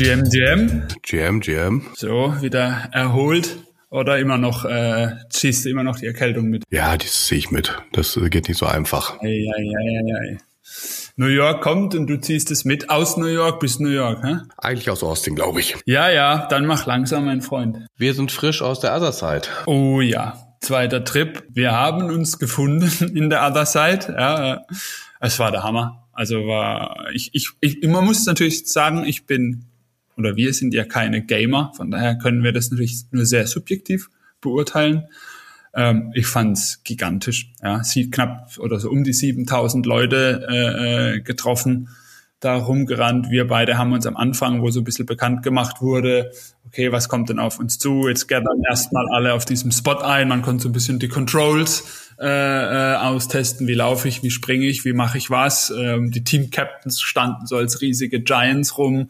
GM, GM. GM, GM. So, wieder erholt. Oder immer noch, äh, ziehst du immer noch die Erkältung mit? Ja, das sehe ich mit. Das geht nicht so einfach. Ei, ei, ei, ei, ei. New York kommt und du ziehst es mit aus New York bis New York, hä? Eigentlich aus Austin, glaube ich. Ja, ja, dann mach langsam, mein Freund. Wir sind frisch aus der Other Side. Oh ja, zweiter Trip. Wir haben uns gefunden in der Other Side. Ja, es war der Hammer. Also war ich, ich, ich man muss natürlich sagen, ich bin oder wir sind ja keine Gamer, von daher können wir das natürlich nur sehr subjektiv beurteilen. Ähm, ich fand's gigantisch. Ja, sie knapp oder so um die 7000 Leute äh, äh, getroffen, da rumgerannt. Wir beide haben uns am Anfang, wo so ein bisschen bekannt gemacht wurde, okay, was kommt denn auf uns zu? Jetzt gathern erstmal alle auf diesem Spot ein. Man konnte so ein bisschen die Controls äh, äh, austesten, wie laufe ich, wie springe ich, wie mache ich was. Ähm, die Team-Captains standen so als riesige Giants rum.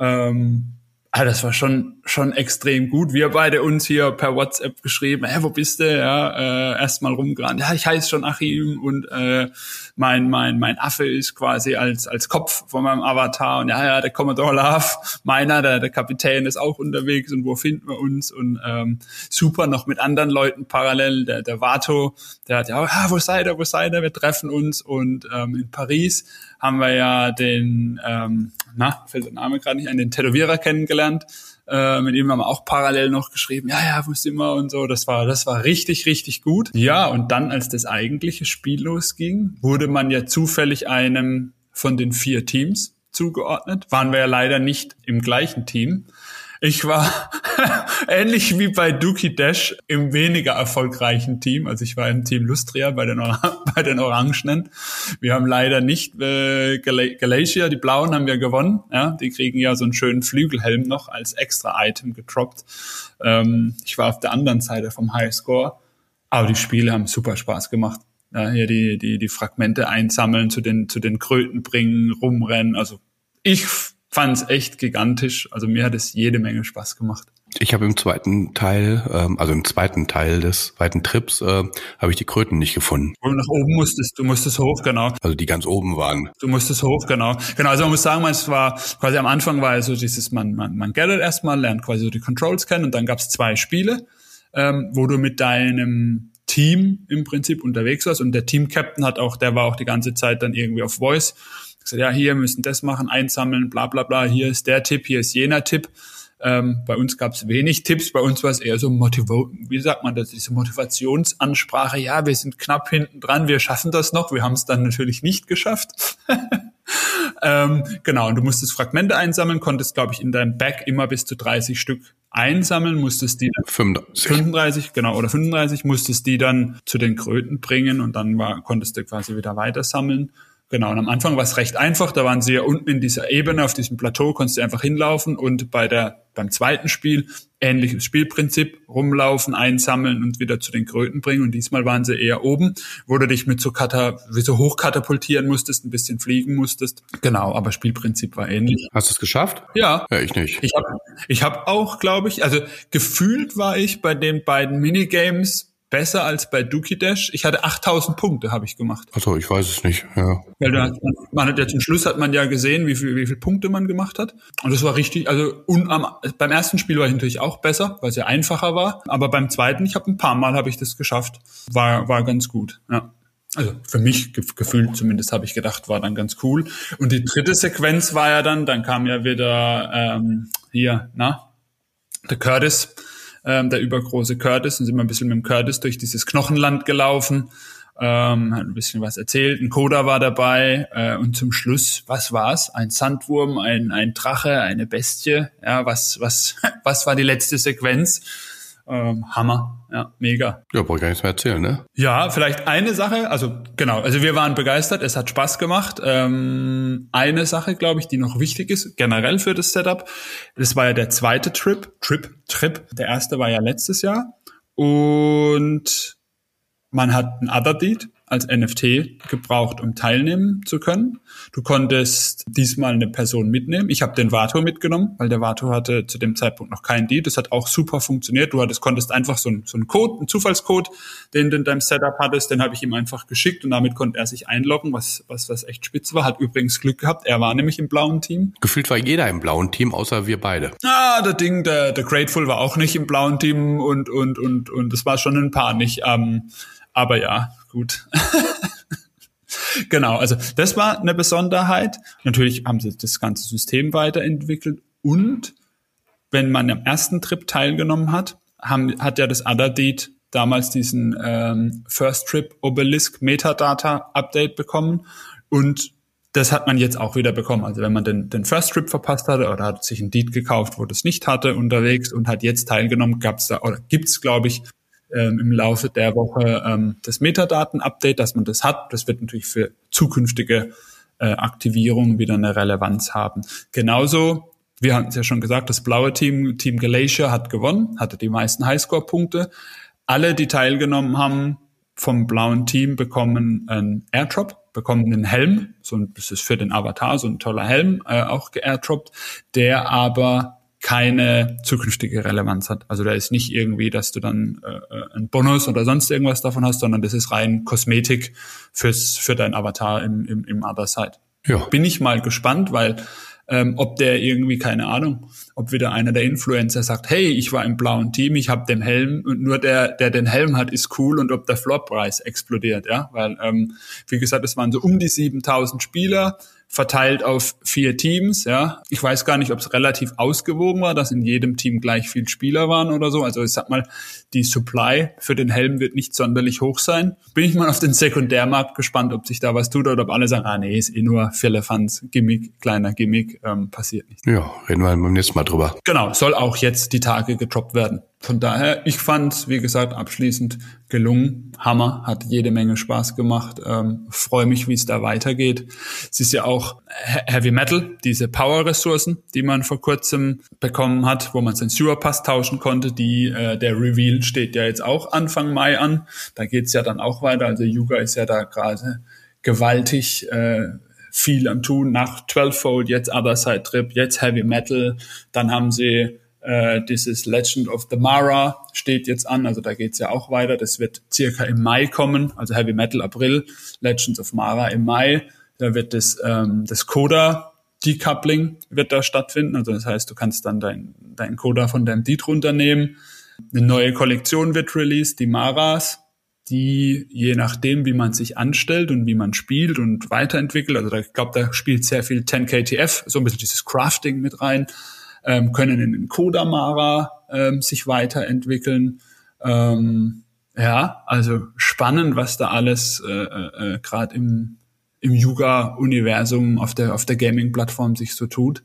Ähm, Ah, das war schon schon extrem gut. Wir beide uns hier per WhatsApp geschrieben, hä, wo bist du? Ja, äh, erstmal rumgerannt. Ja, ich heiße schon Achim und äh, mein mein mein Affe ist quasi als als Kopf von meinem Avatar und ja, ja, der Commodore Love, meiner, der der Kapitän ist auch unterwegs und wo finden wir uns und ähm, super noch mit anderen Leuten parallel. Der der Vato, der hat ja, ah, wo seid ihr, wo seid ihr? Wir treffen uns und ähm, in Paris haben wir ja den, ähm, na, fällt der Name gerade nicht an, den Tätowierer kennengelernt. Äh, mit ihm haben wir auch parallel noch geschrieben, ja, ja, wo sind wir und so. Das war, das war richtig, richtig gut. Ja, und dann, als das eigentliche Spiel losging, wurde man ja zufällig einem von den vier Teams zugeordnet. Waren wir ja leider nicht im gleichen Team. Ich war ähnlich wie bei Dookie Dash im weniger erfolgreichen Team. Also ich war im Team Lustria bei den, bei den Orangenen. Wir haben leider nicht äh, Galatia, die Blauen haben wir gewonnen. Ja, die kriegen ja so einen schönen Flügelhelm noch als extra Item getroppt. Ähm, ich war auf der anderen Seite vom Highscore. Aber die Spiele haben super Spaß gemacht. Ja, hier die, die, die Fragmente einsammeln, zu den, zu den Kröten bringen, rumrennen. Also ich fand es echt gigantisch. Also mir hat es jede Menge Spaß gemacht. Ich habe im zweiten Teil, ähm, also im zweiten Teil des zweiten Trips, äh, habe ich die Kröten nicht gefunden. Du nach oben musstest, du musstest hoch, genau. Also die ganz oben waren. Du musstest hoch, genau. Genau, also man muss sagen, es war quasi am Anfang war so dieses, man, man, man gathert erstmal, lernt quasi so die Controls kennen und dann gab es zwei Spiele, ähm, wo du mit deinem Team im Prinzip unterwegs warst und der Team-Captain hat auch, der war auch die ganze Zeit dann irgendwie auf Voice gesagt, ja, hier müssen das machen, einsammeln, bla bla bla, hier ist der Tipp, hier ist jener Tipp. Ähm, bei uns gab es wenig Tipps, bei uns war es eher so Motivo wie sagt man das, diese Motivationsansprache, ja, wir sind knapp hinten dran, wir schaffen das noch, wir haben es dann natürlich nicht geschafft. ähm, genau, und du musstest Fragmente einsammeln, konntest, glaube ich, in deinem Bag immer bis zu 30 Stück einsammeln, musstest die 35. 35, genau, oder 35, musstest die dann zu den Kröten bringen und dann war, konntest du quasi wieder weiter sammeln. Genau, und am Anfang war es recht einfach. Da waren sie ja unten in dieser Ebene, auf diesem Plateau, konntest du einfach hinlaufen und bei der, beim zweiten Spiel ähnliches Spielprinzip, rumlaufen, einsammeln und wieder zu den Kröten bringen. Und diesmal waren sie eher oben, wo du dich mit so, kata, wie so hochkatapultieren musstest, ein bisschen fliegen musstest. Genau, aber Spielprinzip war ähnlich. Hast du es geschafft? Ja. Ja, ich nicht. Ich habe ich hab auch, glaube ich, also gefühlt war ich bei den beiden Minigames besser als bei Dookie Dash. Ich hatte 8000 Punkte, habe ich gemacht. Also ich weiß es nicht, ja. Weil da, man hat ja zum Schluss hat man ja gesehen, wie viel, wie viel Punkte man gemacht hat. Und das war richtig, also un, am, beim ersten Spiel war ich natürlich auch besser, weil es ja einfacher war. Aber beim zweiten, ich habe ein paar Mal habe ich das geschafft. War, war ganz gut, ja. Also für mich gefühlt zumindest habe ich gedacht, war dann ganz cool. Und die dritte Sequenz war ja dann, dann kam ja wieder ähm, hier, na, der Curtis ähm, der übergroße Curtis. Und sind wir ein bisschen mit dem Curtis durch dieses Knochenland gelaufen, ähm, hat ein bisschen was erzählt. Ein Koda war dabei äh, und zum Schluss, was war's? Ein Sandwurm, ein, ein Drache, eine Bestie. Ja, was, was, was war die letzte Sequenz? Ähm, Hammer. Ja, mega. Ja, brauche ich gar nichts mehr erzählen, ne? Ja, vielleicht eine Sache, also genau, also wir waren begeistert, es hat Spaß gemacht. Ähm, eine Sache, glaube ich, die noch wichtig ist, generell für das Setup, das war ja der zweite Trip, Trip, Trip. Der erste war ja letztes Jahr. Und man hat ein Other Deed, als NFT gebraucht, um teilnehmen zu können. Du konntest diesmal eine Person mitnehmen. Ich habe den Vato mitgenommen, weil der Vato hatte zu dem Zeitpunkt noch keinen Deed. Das hat auch super funktioniert. Du hattest, konntest einfach so, ein, so einen Code, einen Zufallscode, den du in deinem Setup hattest, den habe ich ihm einfach geschickt und damit konnte er sich einloggen, was, was, was echt spitze war. Hat übrigens Glück gehabt. Er war nämlich im blauen Team. Gefühlt war jeder im blauen Team, außer wir beide. Ah, der Ding, der, der Grateful war auch nicht im blauen Team und, und, und, und es war schon ein paar nicht. Ähm, aber ja, gut. genau, also das war eine Besonderheit. Natürlich haben sie das ganze System weiterentwickelt und wenn man am ersten Trip teilgenommen hat, haben, hat ja das Otherdeed damals diesen ähm, First Trip Obelisk Metadata Update bekommen und das hat man jetzt auch wieder bekommen. Also wenn man den, den First Trip verpasst hatte oder hat sich ein Deed gekauft, wo das nicht hatte unterwegs und hat jetzt teilgenommen, gab's da oder gibt's glaube ich ähm, im Laufe der Woche ähm, das Metadaten-Update, dass man das hat. Das wird natürlich für zukünftige äh, Aktivierungen wieder eine Relevanz haben. Genauso, wir hatten es ja schon gesagt, das blaue Team, Team Glacier hat gewonnen, hatte die meisten Highscore-Punkte. Alle, die teilgenommen haben vom blauen Team, bekommen einen Airdrop, bekommen einen Helm, so ein, das ist für den Avatar so ein toller Helm, äh, auch geairdroppt, der aber keine zukünftige Relevanz hat. Also da ist nicht irgendwie, dass du dann äh, äh, ein Bonus oder sonst irgendwas davon hast, sondern das ist rein Kosmetik fürs für dein Avatar im, im, im Other Side. Ja. Bin ich mal gespannt, weil ähm, ob der irgendwie, keine Ahnung, ob wieder einer der Influencer sagt, hey, ich war im blauen Team, ich habe den Helm und nur der, der den Helm hat, ist cool und ob der Floorpreis explodiert, ja, weil, ähm, wie gesagt, es waren so um die 7000 Spieler, verteilt auf vier Teams. Ja, ich weiß gar nicht, ob es relativ ausgewogen war, dass in jedem Team gleich viel Spieler waren oder so. Also ich sag mal, die Supply für den Helm wird nicht sonderlich hoch sein. Bin ich mal auf den Sekundärmarkt gespannt, ob sich da was tut oder ob alle sagen, ah nee, ist eh nur Firlefanz, Gimmick, kleiner Gimmick, ähm, passiert nicht. Ja, reden wir beim nächsten Mal drüber. Genau, soll auch jetzt die Tage getroppt werden. Von daher, ich fand, wie gesagt, abschließend gelungen. Hammer, hat jede Menge Spaß gemacht. Ähm, Freue mich, wie es da weitergeht. Es ist ja auch Heavy Metal, diese Power-Ressourcen, die man vor kurzem bekommen hat, wo man seinen Sewer-Pass tauschen konnte. Die, äh, der Reveal steht ja jetzt auch Anfang Mai an. Da geht's ja dann auch weiter. Also Yuga ist ja da gerade gewaltig äh, viel am Tun. Nach 12-Fold, jetzt Other Side Trip, jetzt Heavy Metal. Dann haben sie äh, dieses Legend of the Mara steht jetzt an, also da geht's ja auch weiter. Das wird circa im Mai kommen, also Heavy Metal April, Legends of Mara im Mai. Da wird das, ähm, das Coda Decoupling wird da stattfinden. Also das heißt, du kannst dann dein, dein Coda von deinem Deed runternehmen. Eine neue Kollektion wird released, die Maras, die je nachdem, wie man sich anstellt und wie man spielt und weiterentwickelt, also da, ich glaube, da spielt sehr viel 10KTF, so ein bisschen dieses Crafting mit rein ähm, können in Kodamara ähm, sich weiterentwickeln. Ähm, ja, also spannend, was da alles äh, äh, gerade im, im Yuga-Universum auf der, auf der Gaming-Plattform sich so tut.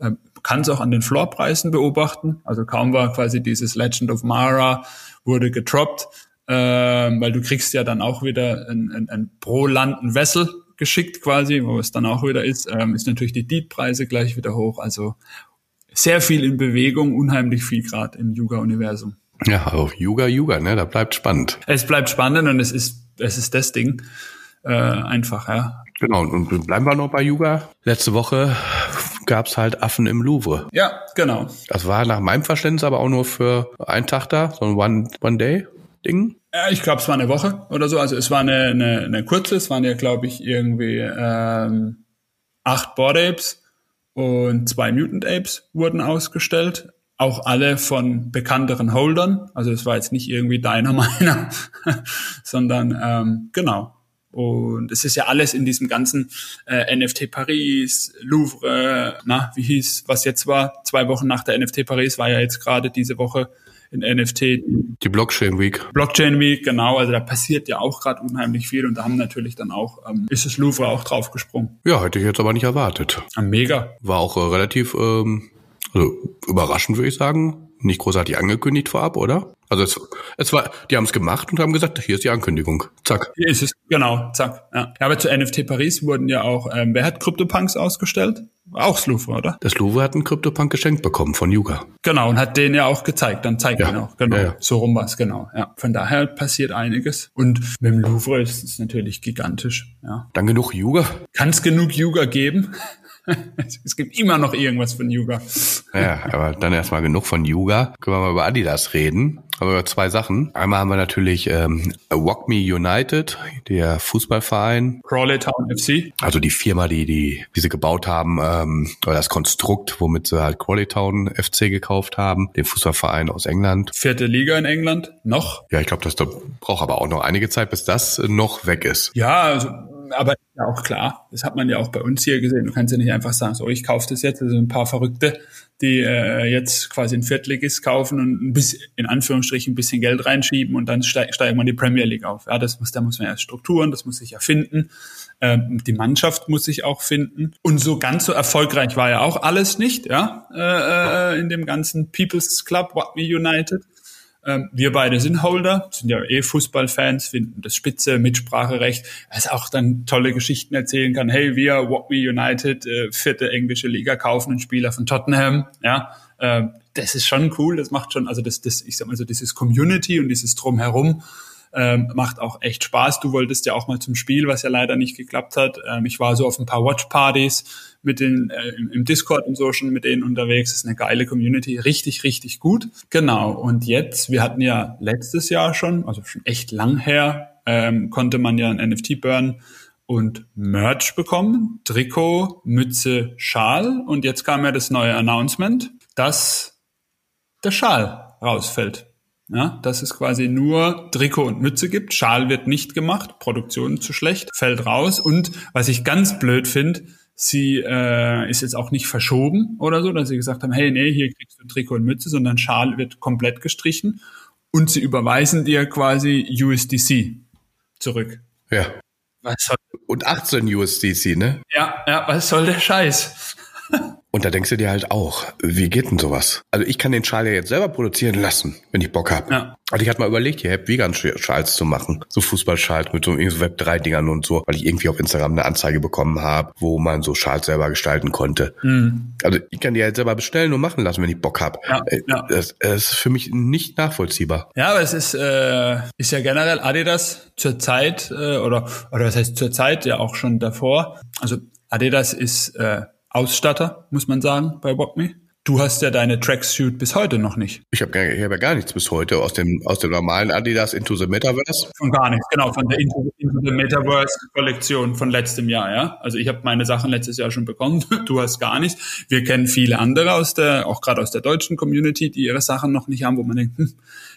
Ähm, kann es auch an den Floorpreisen beobachten. Also kaum war quasi dieses Legend of Mara wurde getroppt, ähm, weil du kriegst ja dann auch wieder ein, ein, ein pro Land ein Vessel geschickt quasi, wo es dann auch wieder ist, ähm, ist natürlich die Deed-Preise gleich wieder hoch. Also sehr viel in Bewegung, unheimlich viel gerade im Yuga-Universum. Ja, auch Yuga, Yuga, ne? Da bleibt spannend. Es bleibt spannend und es ist, es ist das Ding. Äh, einfach, ja. Genau, und bleiben wir noch bei Yuga. Letzte Woche gab's halt Affen im Louvre. Ja, genau. Das war nach meinem Verständnis aber auch nur für einen Tag da, so ein One-Day-Ding. Ja, ich glaube, es war eine Woche oder so. Also es war eine, eine, eine kurze, es waren ja, glaube ich, irgendwie ähm, acht Board Apes und zwei Mutant Apes wurden ausgestellt. Auch alle von bekannteren Holdern. Also es war jetzt nicht irgendwie deiner meiner, sondern ähm, genau. Und es ist ja alles in diesem ganzen äh, NFT Paris, Louvre, na, wie hieß, was jetzt war, zwei Wochen nach der NFT Paris, war ja jetzt gerade diese Woche in NFT. Die Blockchain Week. Blockchain Week, genau. Also da passiert ja auch gerade unheimlich viel und da haben natürlich dann auch, ähm, ist das Louvre auch draufgesprungen. Ja, hätte ich jetzt aber nicht erwartet. Ah, mega. War auch äh, relativ, ähm, also überraschend würde ich sagen. nicht großartig angekündigt vorab, oder? Also es, es war, die haben es gemacht und haben gesagt, hier ist die Ankündigung. Zack. Hier ist es, genau, zack. Ja. Aber zu NFT Paris wurden ja auch, ähm, wer hat CryptoPunks ausgestellt? Auch Sluve, oder? Das Louvre hat einen CryptoPunk geschenkt bekommen von Yuga. Genau, und hat den ja auch gezeigt. Dann zeigt Ja. ihn auch. Genau. Ja, ja. So rum war's, genau. Ja. Von daher passiert einiges. Und mit dem Louvre ist es natürlich gigantisch. Ja. Dann genug Yuga. Kann es genug Yuga geben? es gibt immer noch irgendwas von Yuga. Ja, aber dann erstmal genug von Yuga. Können wir mal über Adidas reden. Aber zwei Sachen. Einmal haben wir natürlich ähm, Walk Me United, der Fußballverein. Crawley Town FC. Also die Firma, die, die, die sie gebaut haben, ähm, oder das Konstrukt, womit sie halt Crawley Town FC gekauft haben, den Fußballverein aus England. Vierte Liga in England. Noch. Ja, ich glaube, das da braucht aber auch noch einige Zeit, bis das noch weg ist. Ja, also, aber ja auch klar. Das hat man ja auch bei uns hier gesehen. Du kannst ja nicht einfach sagen, so, ich kaufe das jetzt. Also ein paar Verrückte, die äh, jetzt quasi ein Viertligist kaufen und ein bisschen, in Anführungsstrichen, ein bisschen Geld reinschieben und dann steig, steigen wir in die Premier League auf. Ja, das muss, da muss man erst Strukturen, das muss sich erfinden. Ähm, die Mannschaft muss sich auch finden. Und so ganz so erfolgreich war ja auch alles nicht, ja, äh, äh, in dem ganzen People's Club, What Me United. Ähm, wir beide sind Holder, sind ja eh Fußballfans, finden das spitze, Mitspracherecht, was auch dann tolle Geschichten erzählen kann. Hey, wir, What Me United, äh, vierte englische Liga, kaufen einen Spieler von Tottenham, ja. Ähm, das ist schon cool, das macht schon, also das, das, ich sag mal so, dieses Community und dieses Drumherum, ähm, macht auch echt Spaß. Du wolltest ja auch mal zum Spiel, was ja leider nicht geklappt hat. Ähm, ich war so auf ein paar Watchpartys mit den äh, im, Discord und so schon mit denen unterwegs. Das ist eine geile Community, richtig, richtig gut. Genau. Und jetzt, wir hatten ja letztes Jahr schon, also schon echt lang her, ähm, konnte man ja ein NFT burn und Merch bekommen. Trikot, Mütze, Schal. Und jetzt kam ja das neue Announcement, dass der Schal rausfällt. Ja, dass es quasi nur Trikot und Mütze gibt. Schal wird nicht gemacht, Produktion zu schlecht, fällt raus. Und was ich ganz blöd finde, sie äh, ist jetzt auch nicht verschoben oder so, dass sie gesagt haben, hey, nee, hier kriegst du Trikot und Mütze, sondern Schal wird komplett gestrichen und sie überweisen dir quasi USDC zurück. Ja. Was soll, Und 18 USDC, ne? ja, ja, was soll der Scheiß? Und da denkst du dir halt auch, wie geht denn sowas? Also ich kann den Schal ja jetzt selber produzieren lassen, wenn ich Bock hab. Ja. Also ich hatte mal überlegt, hier Vegan-Schals zu machen. So Fußballschals mit so irgendwie so Web3-Dingern und so, weil ich irgendwie auf Instagram eine Anzeige bekommen habe, wo man so Schals selber gestalten konnte. Also ich kann die halt selber bestellen und machen lassen, wenn ich Bock hab. Ja, Äh, ja. Das, das ist für mich nicht nachvollziehbar. Ja, aber es ist, äh, ist ja generell Adidas zur Zeit, äh, oder, oder was heißt zur Zeit, ja auch schon davor. Also Adidas ist äh, Ausstatter, muss man sagen, bei WalkMe. Du hast ja deine Tracksuit bis heute noch nicht. Ich habe hab ja gar nichts bis heute aus dem, aus dem normalen Adidas Into the Metaverse. Von gar nichts, genau, von der Into, Into the Metaverse Kollektion von letztem Jahr, ja. Also ich habe meine Sachen letztes Jahr schon bekommen, du hast gar nichts. Wir kennen viele andere aus der, auch gerade aus der deutschen Community, die ihre Sachen noch nicht haben, wo man denkt, hm,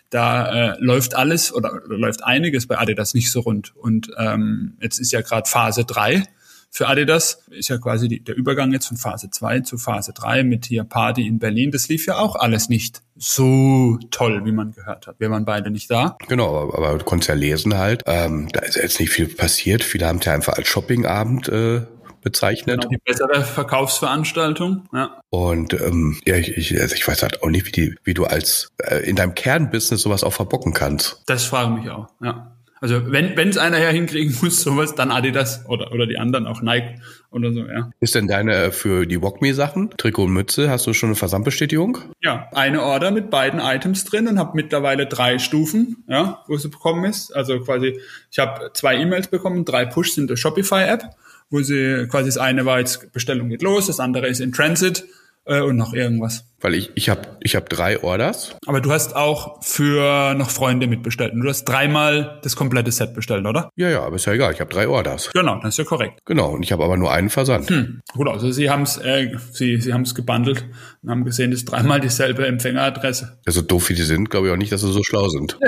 da äh, läuft alles oder, oder läuft einiges bei Adidas nicht so rund. Und ähm, jetzt ist ja gerade Phase 3 für Adidas, ist ja quasi die, der Übergang jetzt von Phase 2 zu Phase 3 mit hier Party in Berlin. Das lief ja auch alles nicht so toll, wie man gehört hat. Wir waren beide nicht da. Genau, aber, du konntest ja lesen halt. Ähm, da ist jetzt nicht viel passiert. Viele haben es ja einfach als Shoppingabend äh, bezeichnet. Genau, die bessere Verkaufsveranstaltung. Ja. Und ähm, ja, ich, ich, also ich weiß halt auch nicht, wie, die, wie du als äh, in deinem Kernbusiness sowas auch verbocken kannst. Das frage ich mich auch. Ja. Also wenn wenn es einer her hinkriegen muss, sowas, dann Adidas oder oder die anderen, auch Nike oder so, ja. Ist denn deine äh, für die Walkme-Sachen, Trikot und Mütze, hast du schon eine Versandbestätigung? Ja, eine Order mit beiden Items drin und habe mittlerweile drei Stufen, ja, wo sie bekommen ist. Also quasi, ich habe zwei E-Mails bekommen, drei Push sind der Shopify-App, wo sie quasi das eine war jetzt Bestellung geht los, das andere ist in Transit äh, und noch irgendwas. Weil ich ich habe ich hab drei Orders. Aber du hast auch für noch Freunde mitbestellt. Und du hast dreimal das komplette Set bestellt, oder? Ja, ja, aber ist ja egal. Ich habe drei Orders. Genau, das ist ja korrekt. Genau, und ich habe aber nur einen Versand. Gut, also sie haben es äh, sie, sie haben's gebundelt und haben gesehen, das ist dreimal dieselbe Empfängeradresse. Also doof wie die sind, glaube ich auch nicht, dass sie so schlau sind.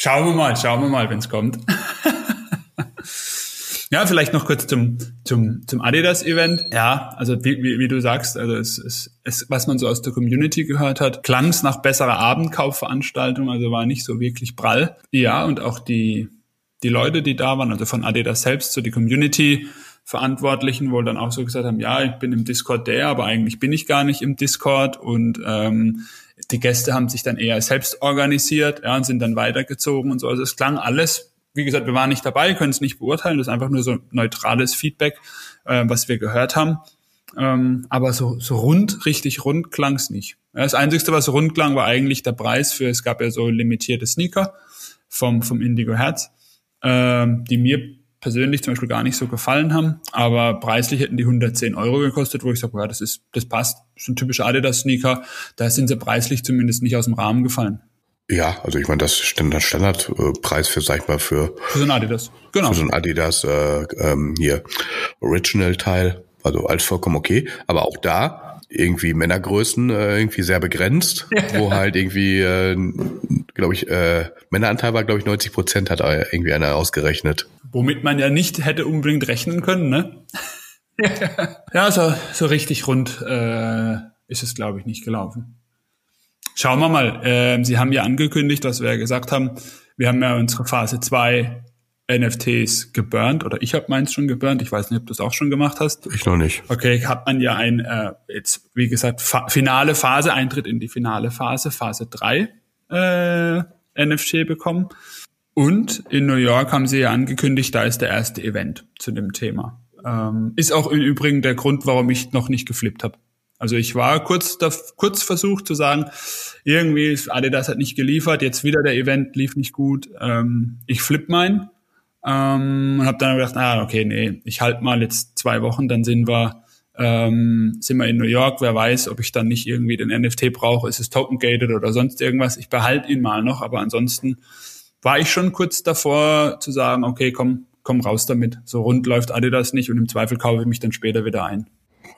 Schauen wir mal, schauen wir mal, wenn es kommt. ja, vielleicht noch kurz zum, zum, zum Adidas-Event. Ja, also wie, wie, wie du sagst, also es, es, es, was man so aus der Community gehört hat, klang es nach besserer Abendkaufveranstaltung, also war nicht so wirklich prall. Ja, und auch die, die Leute, die da waren, also von Adidas selbst, so die Community, Verantwortlichen wohl dann auch so gesagt haben, ja, ich bin im Discord der, aber eigentlich bin ich gar nicht im Discord und ähm, die Gäste haben sich dann eher selbst organisiert ja, und sind dann weitergezogen und so. Also es klang alles, wie gesagt, wir waren nicht dabei, können es nicht beurteilen, das ist einfach nur so neutrales Feedback, äh, was wir gehört haben. Ähm, aber so, so rund, richtig rund klang es nicht. Das Einzige, was rund klang, war eigentlich der Preis für, es gab ja so limitierte Sneaker vom, vom Indigo Herz, ähm, die mir persönlich zum Beispiel gar nicht so gefallen haben, aber preislich hätten die 110 Euro gekostet, wo ich sage, ja, das ist, das passt, das ist ein typischer Adidas-Sneaker, da sind sie preislich zumindest nicht aus dem Rahmen gefallen. Ja, also ich meine, das ist der Standardpreis für, sag ich mal, für, für so ein Adidas. Genau. Für so ein Adidas äh, ähm, hier Original-Teil also alles vollkommen okay. Aber auch da irgendwie Männergrößen äh, irgendwie sehr begrenzt, wo halt irgendwie, äh, glaube ich, äh, Männeranteil war, glaube ich, 90 Prozent hat irgendwie einer ausgerechnet. Womit man ja nicht hätte unbedingt rechnen können, ne? ja, so, so richtig rund äh, ist es, glaube ich, nicht gelaufen. Schauen wir mal. Äh, Sie haben ja angekündigt, dass wir ja gesagt haben, wir haben ja unsere Phase 2 NFTs geburnt oder ich habe meins schon geburnt. Ich weiß nicht, ob du es auch schon gemacht hast. Ich noch nicht. Okay, hat man ja ein, äh, jetzt wie gesagt, fa finale Phase, Eintritt in die finale Phase, Phase 3 äh, NFT bekommen. Und in New York haben sie ja angekündigt, da ist der erste Event zu dem Thema. Ähm, ist auch im Übrigen der Grund, warum ich noch nicht geflippt habe. Also ich war kurz, da, kurz versucht zu sagen, irgendwie Adidas hat nicht geliefert, jetzt wieder der Event lief nicht gut. Ähm, ich flipp mein ähm, und habe dann gedacht, ah, okay, nee, ich halte mal jetzt zwei Wochen, dann sind wir ähm, sind wir in New York, wer weiß, ob ich dann nicht irgendwie den NFT brauche, ist es token gated oder sonst irgendwas. Ich behalte ihn mal noch, aber ansonsten war ich schon kurz davor zu sagen, okay, komm, komm raus damit. So rund läuft Adidas nicht und im Zweifel kaufe ich mich dann später wieder ein.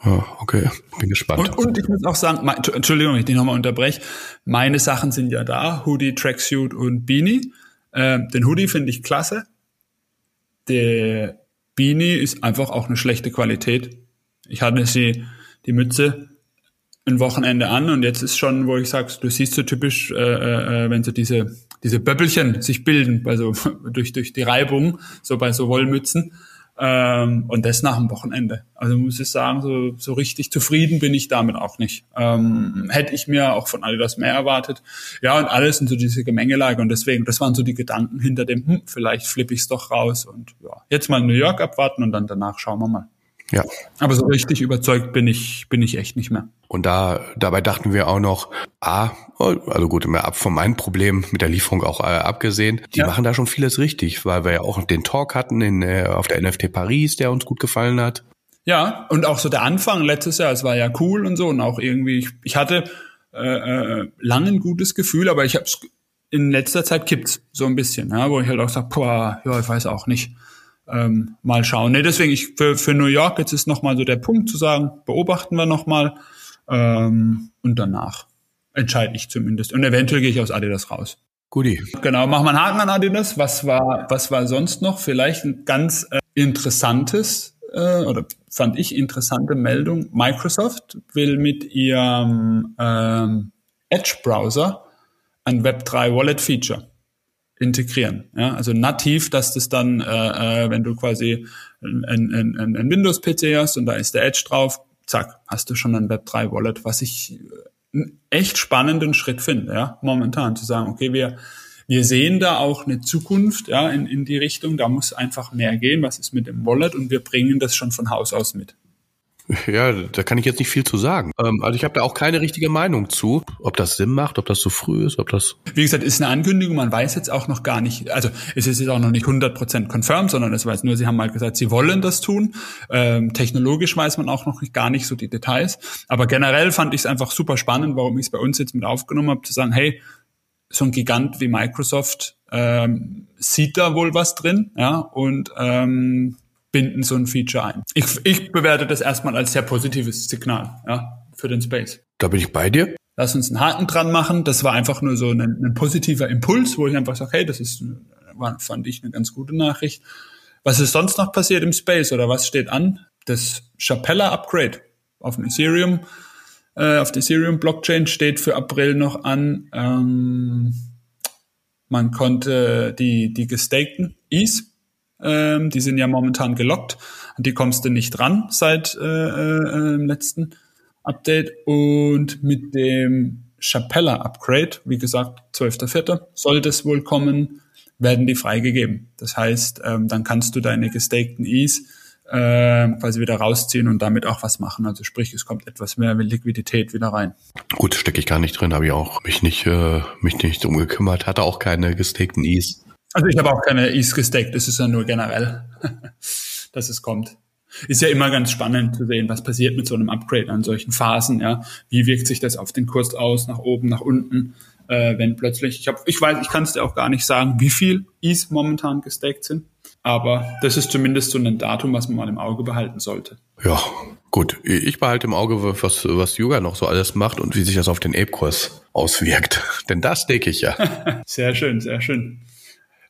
Oh, okay, bin gespannt. Und, und ich muss auch sagen, mein, Entschuldigung, ich dich nochmal unterbreche. Meine Sachen sind ja da, Hoodie, Tracksuit und Beanie. Ähm, den Hoodie finde ich klasse der Beanie ist einfach auch eine schlechte Qualität. Ich hatte sie, die Mütze, ein Wochenende an und jetzt ist schon, wo ich sage, du siehst so typisch, äh, äh, wenn so diese diese Böppelchen sich bilden, also durch durch die Reibung, so bei so Wollmützen. Ähm, und das nach dem Wochenende. Also muss ich sagen, so, so richtig zufrieden bin ich damit auch nicht. Ähm, hätte ich mir auch von Adidas mehr erwartet. Ja, und alles sind so diese Gemengelage. Und deswegen, das waren so die Gedanken hinter dem, hm, vielleicht flippe ich es doch raus. Und ja, jetzt mal New York abwarten und dann danach schauen wir mal. Ja. Aber so richtig überzeugt bin ich, bin ich echt nicht mehr. Und da, dabei dachten wir auch noch, ah, also gut, mehr ab von meinem Problem mit der Lieferung auch äh, abgesehen, die ja. machen da schon vieles richtig, weil wir ja auch den Talk hatten in, äh, auf der NFT Paris, der uns gut gefallen hat. Ja, und auch so der Anfang letztes Jahr, es war ja cool und so und auch irgendwie, ich, ich hatte äh, äh, lange ein gutes Gefühl, aber ich habe es in letzter Zeit kippt's so ein bisschen, ja, wo ich halt auch sage, boah, ja, ich weiß auch nicht ähm, mal schauen. Nee, deswegen ich für, für New York jetzt ist nochmal so der Punkt zu sagen, beobachten wir nochmal ähm, und danach entscheide ich zumindest. Und eventuell gehe ich aus Adidas raus. Guti. Genau, machen wir einen Haken an Adidas. Was war, was war sonst noch? Vielleicht ein ganz äh, interessantes äh, oder fand ich interessante Meldung. Microsoft will mit ihrem ähm, Edge-Browser ein Web3 Wallet Feature integrieren. Ja? Also nativ, dass das dann, äh, äh wenn du quasi ein, ein, ein, ein Windows-PC hast und da ist der Edge drauf, zack, hast du schon ein Web3-Wallet, was ich äh, einen echt spannenden Schritt finde, ja, momentan zu sagen, okay, wir, wir sehen da auch eine Zukunft, ja, in, in die Richtung, da muss einfach mehr gehen, was ist mit dem Wallet und wir bringen das schon von Haus aus mit. Ja, da kann ich jetzt nicht viel zu sagen. Ähm, also ich habe da auch keine richtige Meinung zu, ob das Sinn macht, ob das zu früh ist, ob das. Wie gesagt, ist eine Ankündigung, man weiß jetzt auch noch gar nicht, also es ist jetzt auch noch nicht 100% confirmed, sondern es weiß nur, sie haben mal gesagt, sie wollen das tun. Ähm, technologisch weiß man auch noch gar nicht so die Details. Aber generell fand ich es einfach super spannend, warum ich es bei uns jetzt mit aufgenommen habe, zu sagen, hey, so ein Gigant wie Microsoft ähm, sieht da wohl was drin, ja, und ähm, binden so ein Feature ein. Ich, ich bewerte das erstmal als sehr positives Signal ja, für den Space. Da bin ich bei dir. Lass uns einen Haken dran machen. Das war einfach nur so ein, ein positiver Impuls, wo ich einfach sage, hey, das ist, war, fand ich eine ganz gute Nachricht. Was ist sonst noch passiert im Space oder was steht an? Das Chapella Upgrade auf dem Ethereum, äh, auf der Ethereum Blockchain steht für April noch an. Ähm, man konnte die, die gestakten ETH Ähm, die sind ja momentan gelockt. Die kommst du nicht ran seit äh, äh, letzten Update. Und mit dem Chapella Upgrade, wie gesagt, 12.04. soll das wohl kommen, werden die freigegeben. Das heißt, ähm, dann kannst du deine gestakten E's äh, quasi wieder rausziehen und damit auch was machen. Also sprich, es kommt etwas mehr Liquidität wieder rein. Gut, stecke ich gar nicht drin, habe ich auch mich nicht, äh, mich nicht drum gekümmert, hatte auch keine gestakten E's. Also ich habe auch keine E's gestaked, das ist ja nur generell, dass es kommt. Ist ja immer ganz spannend zu sehen, was passiert mit so einem Upgrade an solchen Phasen, ja. Wie wirkt sich das auf den Kurs aus, nach oben, nach unten, äh, wenn plötzlich, ich habe, ich weiß, ich kann es dir auch gar nicht sagen, wie viel E's momentan gestaked sind. Aber das ist zumindest so ein Datum, was man mal im Auge behalten sollte. Ja, gut. Ich behalte im Auge, was, was Yuga noch so alles macht und wie sich das auf den Ape-Kurs auswirkt. Denn das denke ich ja. sehr schön, sehr schön.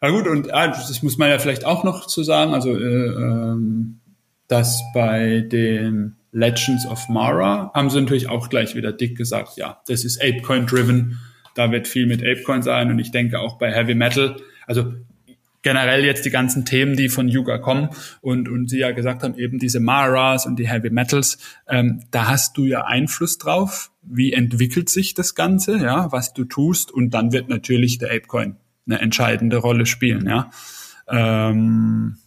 Na gut, und ah, das muss man ja vielleicht auch noch zu sagen, also äh, ähm, dass bei den Legends of Mara haben sie natürlich auch gleich wieder dick gesagt, ja, das ist Apecoin-driven, da wird viel mit Apecoin sein und ich denke auch bei Heavy Metal, also generell jetzt die ganzen Themen, die von Yuga kommen und, und sie ja gesagt haben, eben diese Maras und die Heavy Metals, ähm, da hast du ja Einfluss drauf, wie entwickelt sich das Ganze, ja, was du tust? Und dann wird natürlich der Apecoin eine entscheidende Rolle spielen, ja. Ähm,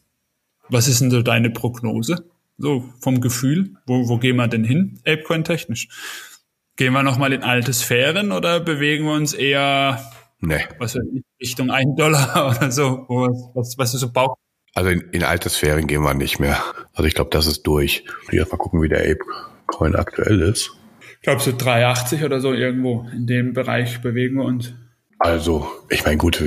was ist denn so deine Prognose? So vom Gefühl, wo, wo gehen wir denn hin, Apecoin technisch? Gehen wir nochmal in alte Sphären oder bewegen wir uns eher nee. was Richtung 1 Dollar oder so, was, was, du so Bauch? Also in, in alte Sphären gehen wir nicht mehr. Also ich glaube, das ist durch. Ich mal gucken, wie der Apecoin aktuell ist. Ich glaube, so 3,80 oder so irgendwo in dem Bereich bewegen wir uns. Also, ich meine, gut,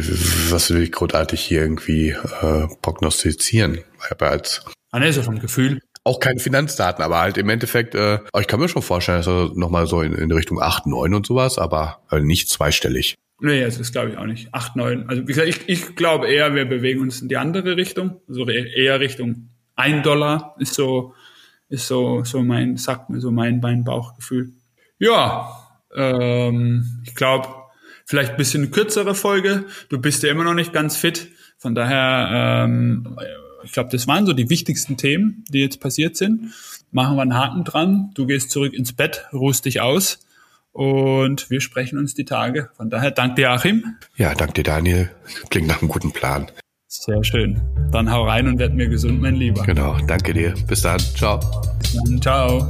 was will ich großartig hier irgendwie äh, prognostizieren? Aber als ah, ne, so vom Gefühl. Auch keine Finanzdaten, aber halt im Endeffekt, äh, ich kann mir schon vorstellen, dass er nochmal so in, in Richtung 8, 9 und sowas, aber äh, nicht zweistellig. Nee, also das glaube ich auch nicht. 8, 9. Also wie gesagt, ich, ich glaube eher, wir bewegen uns in die andere Richtung. Also eher Richtung 1 Dollar ist so, ist so, so mein, sagt mir so mein, mein Bauchgefühl. Ja, ähm, ich glaube, vielleicht ein bisschen kürzere Folge. Du bist ja immer noch nicht ganz fit. Von daher, ähm, ich glaube, das waren so die wichtigsten Themen, die jetzt passiert sind. Machen wir einen Haken dran. Du gehst zurück ins Bett, ruhst dich aus und wir sprechen uns die Tage. Von daher, danke dir, Achim. Ja, danke dir, Daniel. Klingt nach einem guten Plan. Sehr schön. Dann hau rein und werd mir gesund, mein Lieber. Genau, danke dir. Bis dann. Ciao. Bis dann. Ciao.